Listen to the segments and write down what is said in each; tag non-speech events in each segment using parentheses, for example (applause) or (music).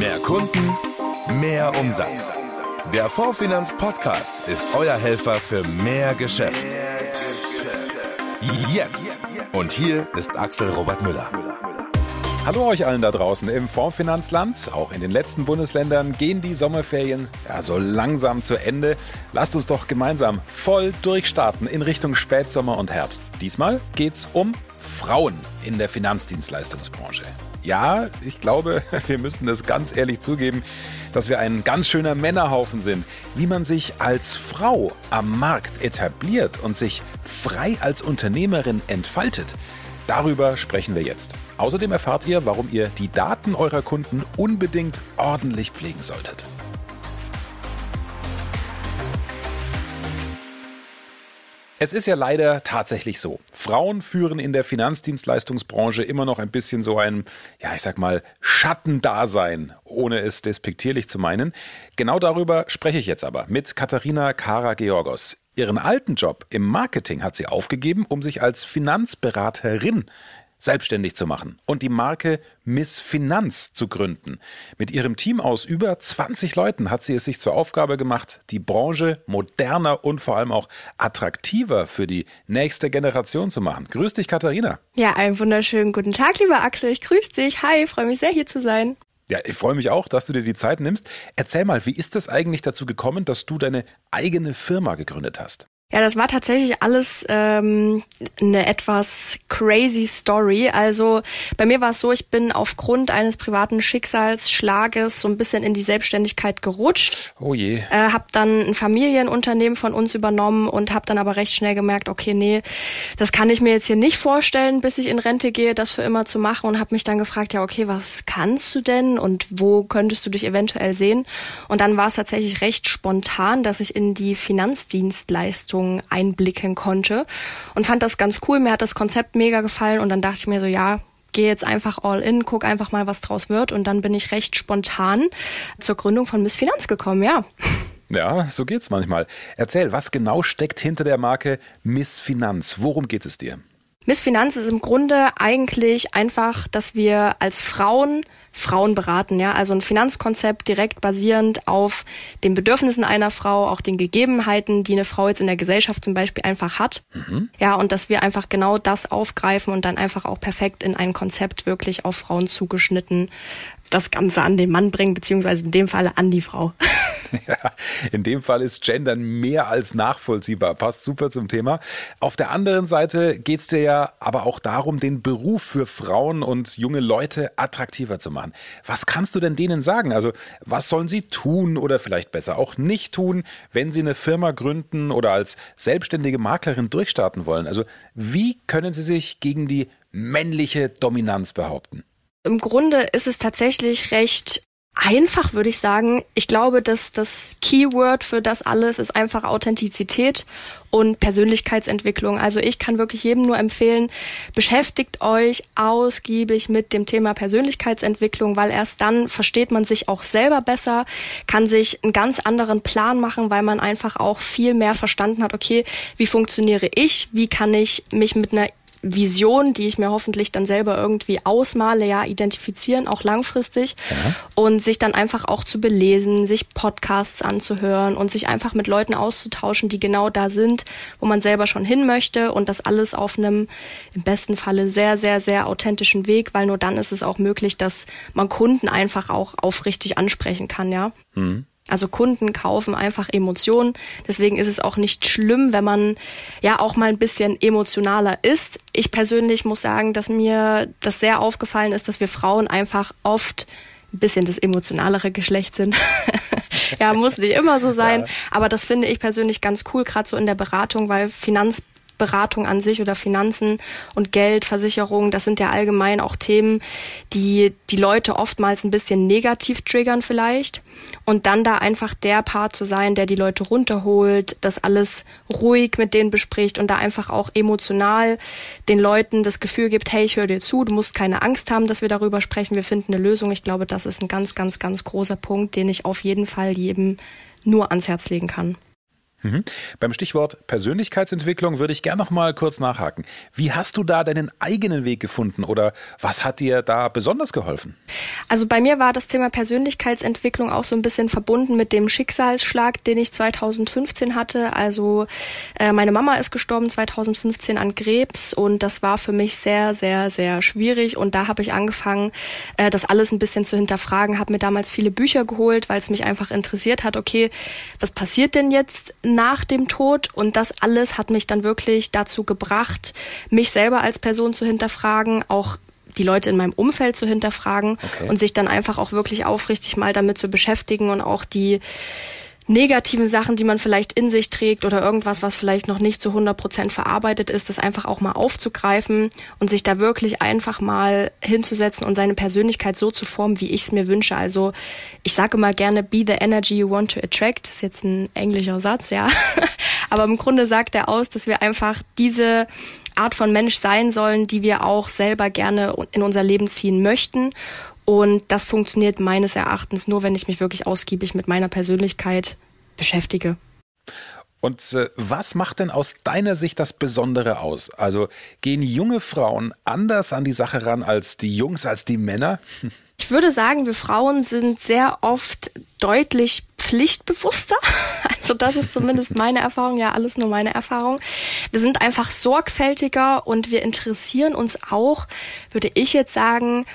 Mehr Kunden, mehr Umsatz. Der Fondfinanz Podcast ist euer Helfer für mehr Geschäft. Jetzt. Und hier ist Axel Robert Müller. Hallo euch allen da draußen im Fondsfinanzland. Auch in den letzten Bundesländern gehen die Sommerferien ja so langsam zu Ende. Lasst uns doch gemeinsam voll durchstarten in Richtung Spätsommer und Herbst. Diesmal geht's um Frauen in der Finanzdienstleistungsbranche. Ja, ich glaube, (laughs) wir müssen das ganz ehrlich zugeben, dass wir ein ganz schöner Männerhaufen sind. Wie man sich als Frau am Markt etabliert und sich frei als Unternehmerin entfaltet, darüber sprechen wir jetzt. Außerdem erfahrt ihr, warum ihr die Daten eurer Kunden unbedingt ordentlich pflegen solltet. Es ist ja leider tatsächlich so. Frauen führen in der Finanzdienstleistungsbranche immer noch ein bisschen so ein, ja, ich sag mal, Schattendasein, ohne es despektierlich zu meinen. Genau darüber spreche ich jetzt aber mit Katharina Kara-Georgos. Ihren alten Job im Marketing hat sie aufgegeben, um sich als Finanzberaterin selbstständig zu machen und die Marke Miss Finanz zu gründen. Mit ihrem Team aus über 20 Leuten hat sie es sich zur Aufgabe gemacht, die Branche moderner und vor allem auch attraktiver für die nächste Generation zu machen. Grüß dich, Katharina. Ja, einen wunderschönen guten Tag, lieber Axel. Ich grüße dich. Hi, freue mich sehr, hier zu sein. Ja, ich freue mich auch, dass du dir die Zeit nimmst. Erzähl mal, wie ist das eigentlich dazu gekommen, dass du deine eigene Firma gegründet hast? Ja, das war tatsächlich alles ähm, eine etwas crazy Story. Also bei mir war es so, ich bin aufgrund eines privaten Schicksalsschlages so ein bisschen in die Selbstständigkeit gerutscht. Oh je. Äh, hab dann ein Familienunternehmen von uns übernommen und habe dann aber recht schnell gemerkt, okay, nee, das kann ich mir jetzt hier nicht vorstellen, bis ich in Rente gehe, das für immer zu machen und habe mich dann gefragt, ja, okay, was kannst du denn und wo könntest du dich eventuell sehen? Und dann war es tatsächlich recht spontan, dass ich in die Finanzdienstleistung Richtung einblicken konnte und fand das ganz cool. Mir hat das Konzept mega gefallen und dann dachte ich mir so, ja, gehe jetzt einfach all in, guck einfach mal, was draus wird und dann bin ich recht spontan zur Gründung von Miss Finanz gekommen, ja. Ja, so geht's manchmal. Erzähl, was genau steckt hinter der Marke Miss Finanz? Worum geht es dir? Miss Finanz ist im Grunde eigentlich einfach, dass wir als Frauen Frauen beraten, ja, also ein Finanzkonzept direkt basierend auf den Bedürfnissen einer Frau, auch den Gegebenheiten, die eine Frau jetzt in der Gesellschaft zum Beispiel einfach hat, mhm. ja, und dass wir einfach genau das aufgreifen und dann einfach auch perfekt in ein Konzept wirklich auf Frauen zugeschnitten das Ganze an den Mann bringen, beziehungsweise in dem Falle an die Frau. (laughs) (laughs) Ja, in dem Fall ist Gendern mehr als nachvollziehbar. Passt super zum Thema. Auf der anderen Seite geht es dir ja aber auch darum, den Beruf für Frauen und junge Leute attraktiver zu machen. Was kannst du denn denen sagen? Also, was sollen sie tun oder vielleicht besser auch nicht tun, wenn sie eine Firma gründen oder als selbstständige Maklerin durchstarten wollen? Also, wie können sie sich gegen die männliche Dominanz behaupten? Im Grunde ist es tatsächlich recht einfach, würde ich sagen. Ich glaube, dass das Keyword für das alles ist einfach Authentizität und Persönlichkeitsentwicklung. Also ich kann wirklich jedem nur empfehlen, beschäftigt euch ausgiebig mit dem Thema Persönlichkeitsentwicklung, weil erst dann versteht man sich auch selber besser, kann sich einen ganz anderen Plan machen, weil man einfach auch viel mehr verstanden hat, okay, wie funktioniere ich, wie kann ich mich mit einer Vision, die ich mir hoffentlich dann selber irgendwie ausmale, ja, identifizieren, auch langfristig ja. und sich dann einfach auch zu belesen, sich Podcasts anzuhören und sich einfach mit Leuten auszutauschen, die genau da sind, wo man selber schon hin möchte und das alles auf einem im besten Falle sehr, sehr, sehr authentischen Weg, weil nur dann ist es auch möglich, dass man Kunden einfach auch aufrichtig ansprechen kann, ja. Mhm. Also Kunden kaufen einfach Emotionen. Deswegen ist es auch nicht schlimm, wenn man ja auch mal ein bisschen emotionaler ist. Ich persönlich muss sagen, dass mir das sehr aufgefallen ist, dass wir Frauen einfach oft ein bisschen das emotionalere Geschlecht sind. (laughs) ja, muss nicht immer so sein. Ja. Aber das finde ich persönlich ganz cool, gerade so in der Beratung, weil Finanz Beratung an sich oder Finanzen und Geld, Versicherung, das sind ja allgemein auch Themen, die die Leute oftmals ein bisschen negativ triggern vielleicht. Und dann da einfach der Part zu sein, der die Leute runterholt, das alles ruhig mit denen bespricht und da einfach auch emotional den Leuten das Gefühl gibt, hey, ich höre dir zu, du musst keine Angst haben, dass wir darüber sprechen, wir finden eine Lösung. Ich glaube, das ist ein ganz, ganz, ganz großer Punkt, den ich auf jeden Fall jedem nur ans Herz legen kann. Mhm. Beim Stichwort Persönlichkeitsentwicklung würde ich gerne noch mal kurz nachhaken. Wie hast du da deinen eigenen Weg gefunden oder was hat dir da besonders geholfen? Also bei mir war das Thema Persönlichkeitsentwicklung auch so ein bisschen verbunden mit dem Schicksalsschlag, den ich 2015 hatte. Also äh, meine Mama ist gestorben 2015 an Krebs und das war für mich sehr, sehr, sehr schwierig und da habe ich angefangen, äh, das alles ein bisschen zu hinterfragen, habe mir damals viele Bücher geholt, weil es mich einfach interessiert hat, okay, was passiert denn jetzt nach dem Tod und das alles hat mich dann wirklich dazu gebracht, mich selber als Person zu hinterfragen, auch die Leute in meinem Umfeld zu hinterfragen okay. und sich dann einfach auch wirklich aufrichtig mal damit zu beschäftigen und auch die negativen Sachen, die man vielleicht in sich trägt oder irgendwas, was vielleicht noch nicht zu 100 Prozent verarbeitet ist, das einfach auch mal aufzugreifen und sich da wirklich einfach mal hinzusetzen und seine Persönlichkeit so zu formen, wie ich es mir wünsche. Also ich sage immer gerne, be the energy you want to attract. Das ist jetzt ein englischer Satz, ja. (laughs) Aber im Grunde sagt er aus, dass wir einfach diese Art von Mensch sein sollen, die wir auch selber gerne in unser Leben ziehen möchten. Und das funktioniert meines Erachtens nur, wenn ich mich wirklich ausgiebig mit meiner Persönlichkeit beschäftige. Und äh, was macht denn aus deiner Sicht das Besondere aus? Also gehen junge Frauen anders an die Sache ran als die Jungs, als die Männer? (laughs) Ich würde sagen, wir Frauen sind sehr oft deutlich pflichtbewusster. (laughs) Also das ist zumindest meine Erfahrung, ja alles nur meine Erfahrung. Wir sind einfach sorgfältiger und wir interessieren uns auch, würde ich jetzt sagen,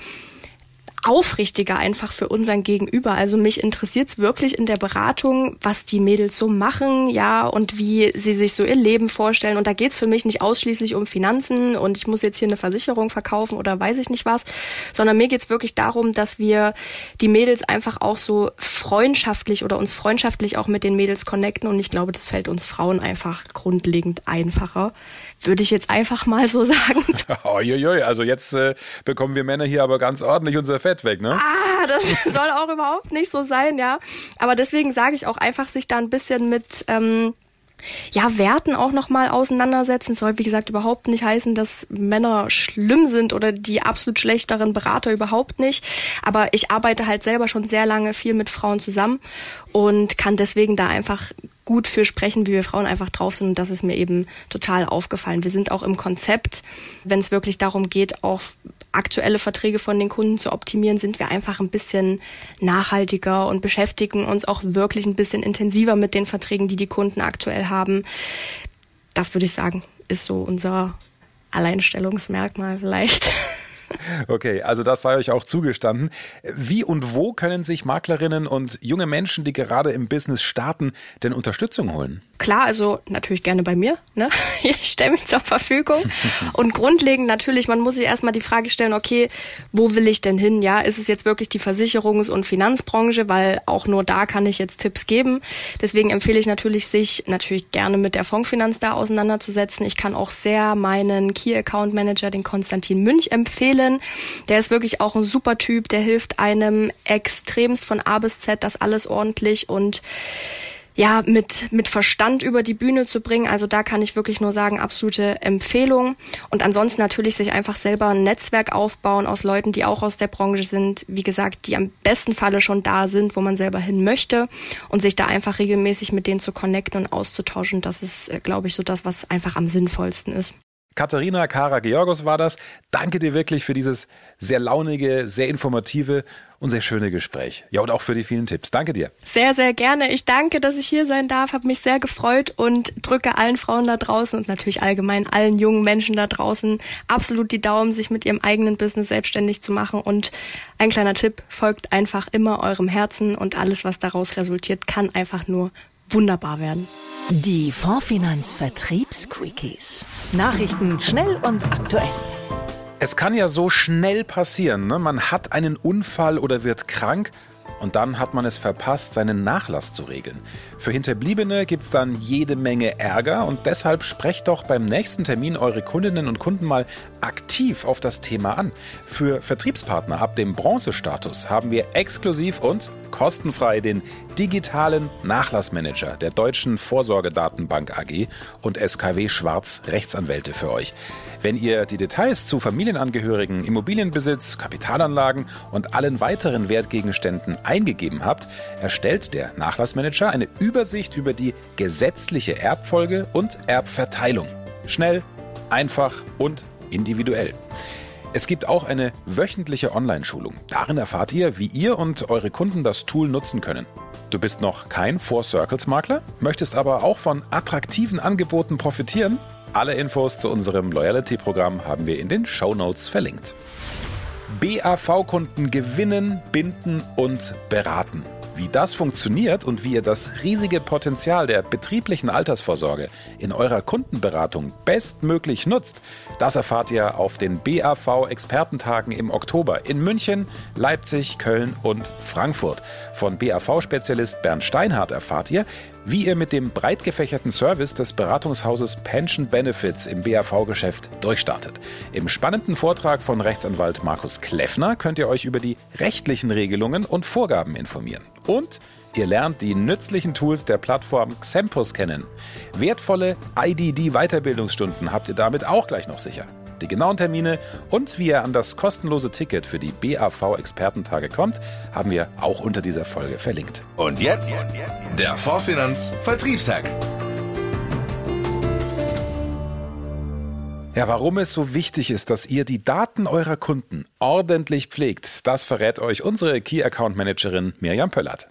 aufrichtiger einfach für unseren Gegenüber. Also mich interessiert es wirklich in der Beratung, was die Mädels so machen, ja, und wie sie sich so ihr Leben vorstellen. Und da geht's für mich nicht ausschließlich um Finanzen und ich muss jetzt hier eine Versicherung verkaufen oder weiß ich nicht was, sondern mir geht's wirklich darum, dass wir die Mädels einfach auch so freundschaftlich oder uns freundschaftlich auch mit den Mädels connecten. Und ich glaube, das fällt uns Frauen einfach grundlegend einfacher. Würde ich jetzt einfach mal so (laughs) sagen. Uiuiui, also jetzt äh, bekommen wir Männer hier aber ganz ordentlich unser Fett weg, ne? Ah, das (laughs) soll auch überhaupt nicht so sein, ja. Aber deswegen sage ich auch einfach, sich da ein bisschen mit ähm, ja, Werten auch nochmal auseinandersetzen. soll, wie gesagt, überhaupt nicht heißen, dass Männer schlimm sind oder die absolut schlechteren Berater überhaupt nicht. Aber ich arbeite halt selber schon sehr lange viel mit Frauen zusammen und kann deswegen da einfach gut für sprechen, wie wir Frauen einfach drauf sind. Und das ist mir eben total aufgefallen. Wir sind auch im Konzept, wenn es wirklich darum geht, auch aktuelle Verträge von den Kunden zu optimieren, sind wir einfach ein bisschen nachhaltiger und beschäftigen uns auch wirklich ein bisschen intensiver mit den Verträgen, die die Kunden aktuell haben. Das würde ich sagen, ist so unser Alleinstellungsmerkmal vielleicht. (laughs) Okay, also das sei euch auch zugestanden. Wie und wo können sich Maklerinnen und junge Menschen, die gerade im Business starten, denn Unterstützung holen? Klar, also natürlich gerne bei mir. Ne? (laughs) Ich stelle mich zur Verfügung. Und grundlegend natürlich, man muss sich erstmal die Frage stellen, okay, wo will ich denn hin? Ja, ist es jetzt wirklich die Versicherungs- und Finanzbranche? Weil auch nur da kann ich jetzt Tipps geben. Deswegen empfehle ich natürlich, sich natürlich gerne mit der Fondsfinanz da auseinanderzusetzen. Ich kann auch sehr meinen Key Account Manager, den Konstantin Münch, empfehlen. Der ist wirklich auch ein super Typ. Der hilft einem extremst von A bis Z, das alles ordentlich und ja, mit, mit Verstand über die Bühne zu bringen. Also da kann ich wirklich nur sagen, absolute Empfehlung. Und ansonsten natürlich sich einfach selber ein Netzwerk aufbauen aus Leuten, die auch aus der Branche sind. Wie gesagt, die am besten Falle schon da sind, wo man selber hin möchte. Und sich da einfach regelmäßig mit denen zu connecten und auszutauschen. Das ist, äh, glaube ich, so das, was einfach am sinnvollsten ist. Katharina Kara Georgos war das. Danke dir wirklich für dieses sehr launige, sehr informative und sehr schöne Gespräch. Ja, und auch für die vielen Tipps. Danke dir. Sehr, sehr gerne. Ich danke, dass ich hier sein darf. Habe mich sehr gefreut und drücke allen Frauen da draußen und natürlich allgemein allen jungen Menschen da draußen absolut die Daumen, sich mit ihrem eigenen Business selbstständig zu machen. Und ein kleiner Tipp, folgt einfach immer eurem Herzen und alles, was daraus resultiert, kann einfach nur wunderbar werden. Die Fondsfinanz Vertriebsquickies. Nachrichten schnell und aktuell. Es kann ja so schnell passieren. Ne? Man hat einen Unfall oder wird krank und dann hat man es verpasst, seinen Nachlass zu regeln. Für Hinterbliebene gibt es dann jede Menge Ärger und deshalb sprecht doch beim nächsten Termin eure Kundinnen und Kunden mal aktiv auf das Thema an. Für Vertriebspartner ab dem Bronzestatus haben wir exklusiv und kostenfrei den digitalen Nachlassmanager der Deutschen Vorsorgedatenbank AG und SKW Schwarz Rechtsanwälte für euch. Wenn ihr die Details zu Familienangehörigen, Immobilienbesitz, Kapitalanlagen und allen weiteren Wertgegenständen eingegeben habt, erstellt der Nachlassmanager eine Übersicht über die gesetzliche Erbfolge und Erbverteilung. Schnell, einfach und individuell. Es gibt auch eine wöchentliche Online-Schulung. Darin erfahrt ihr, wie ihr und eure Kunden das Tool nutzen können. Du bist noch kein Four Circles Makler, möchtest aber auch von attraktiven Angeboten profitieren? Alle Infos zu unserem Loyalty-Programm haben wir in den Show Notes verlinkt. BAV-Kunden gewinnen, binden und beraten. Wie das funktioniert und wie ihr das riesige Potenzial der betrieblichen Altersvorsorge in eurer Kundenberatung bestmöglich nutzt, das erfahrt ihr auf den BAV-Expertentagen im Oktober in München, Leipzig, Köln und Frankfurt. Von BAV-Spezialist Bernd Steinhardt erfahrt ihr, wie ihr mit dem breit gefächerten Service des Beratungshauses Pension Benefits im BAV-Geschäft durchstartet. Im spannenden Vortrag von Rechtsanwalt Markus Kleffner könnt ihr euch über die rechtlichen Regelungen und Vorgaben informieren. Und ihr lernt die nützlichen Tools der Plattform Xempus kennen. Wertvolle IDD-Weiterbildungsstunden habt ihr damit auch gleich noch sicher. Die genauen Termine und wie ihr an das kostenlose Ticket für die BAV-Expertentage kommt, haben wir auch unter dieser Folge verlinkt. Und jetzt der Vorfinanz Vertriebshack. Ja, warum es so wichtig ist, dass ihr die Daten eurer Kunden ordentlich pflegt, das verrät euch unsere Key Account Managerin Mirjam Pöllert.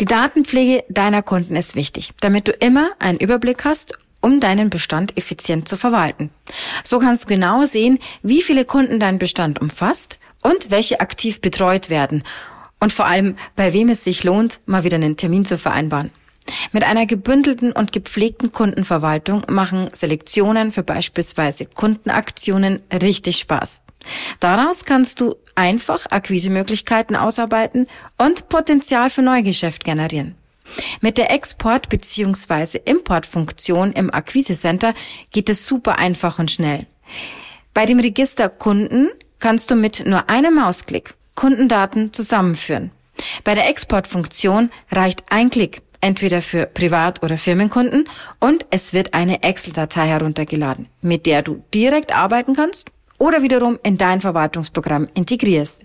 Die Datenpflege deiner Kunden ist wichtig, damit du immer einen Überblick hast um deinen Bestand effizient zu verwalten. So kannst du genau sehen, wie viele Kunden dein Bestand umfasst und welche aktiv betreut werden und vor allem, bei wem es sich lohnt, mal wieder einen Termin zu vereinbaren. Mit einer gebündelten und gepflegten Kundenverwaltung machen Selektionen für beispielsweise Kundenaktionen richtig Spaß. Daraus kannst du einfach Akquisemöglichkeiten ausarbeiten und Potenzial für Neugeschäft generieren. Mit der Export- bzw. Importfunktion im Akquise-Center geht es super einfach und schnell. Bei dem Register Kunden kannst du mit nur einem Mausklick Kundendaten zusammenführen. Bei der Exportfunktion reicht ein Klick, entweder für Privat- oder Firmenkunden, und es wird eine Excel-Datei heruntergeladen, mit der du direkt arbeiten kannst oder wiederum in dein Verwaltungsprogramm integrierst.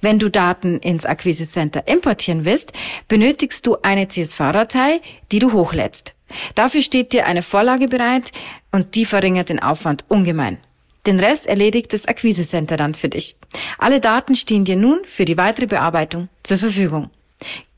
Wenn du Daten ins Akquise Center importieren willst, benötigst du eine CSV-Datei, die du hochlädst. Dafür steht dir eine Vorlage bereit und die verringert den Aufwand ungemein. Den Rest erledigt das Akquise Center dann für dich. Alle Daten stehen dir nun für die weitere Bearbeitung zur Verfügung.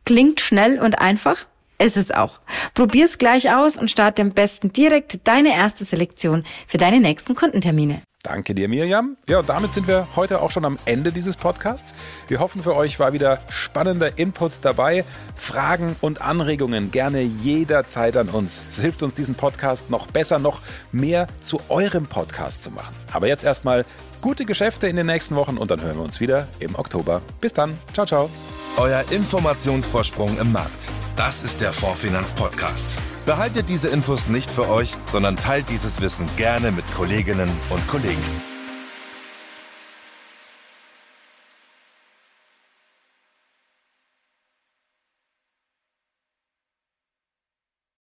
Klingt schnell und einfach? Ist es auch. Probier's gleich aus und starte am besten direkt deine erste Selektion für deine nächsten Kundentermine. Danke dir, Mirjam. Ja, und damit sind wir heute auch schon am Ende dieses Podcasts. Wir hoffen, für euch war wieder spannender Input dabei. Fragen und Anregungen gerne jederzeit an uns. Es hilft uns, diesen Podcast noch besser, noch mehr zu eurem Podcast zu machen. Aber jetzt erstmal gute Geschäfte in den nächsten Wochen und dann hören wir uns wieder im Oktober. Bis dann. Ciao, ciao. Euer Informationsvorsprung im Markt. Das ist der Fondsfinanz Podcast. Behaltet diese Infos nicht für euch, sondern teilt dieses Wissen gerne mit Kolleginnen und Kollegen.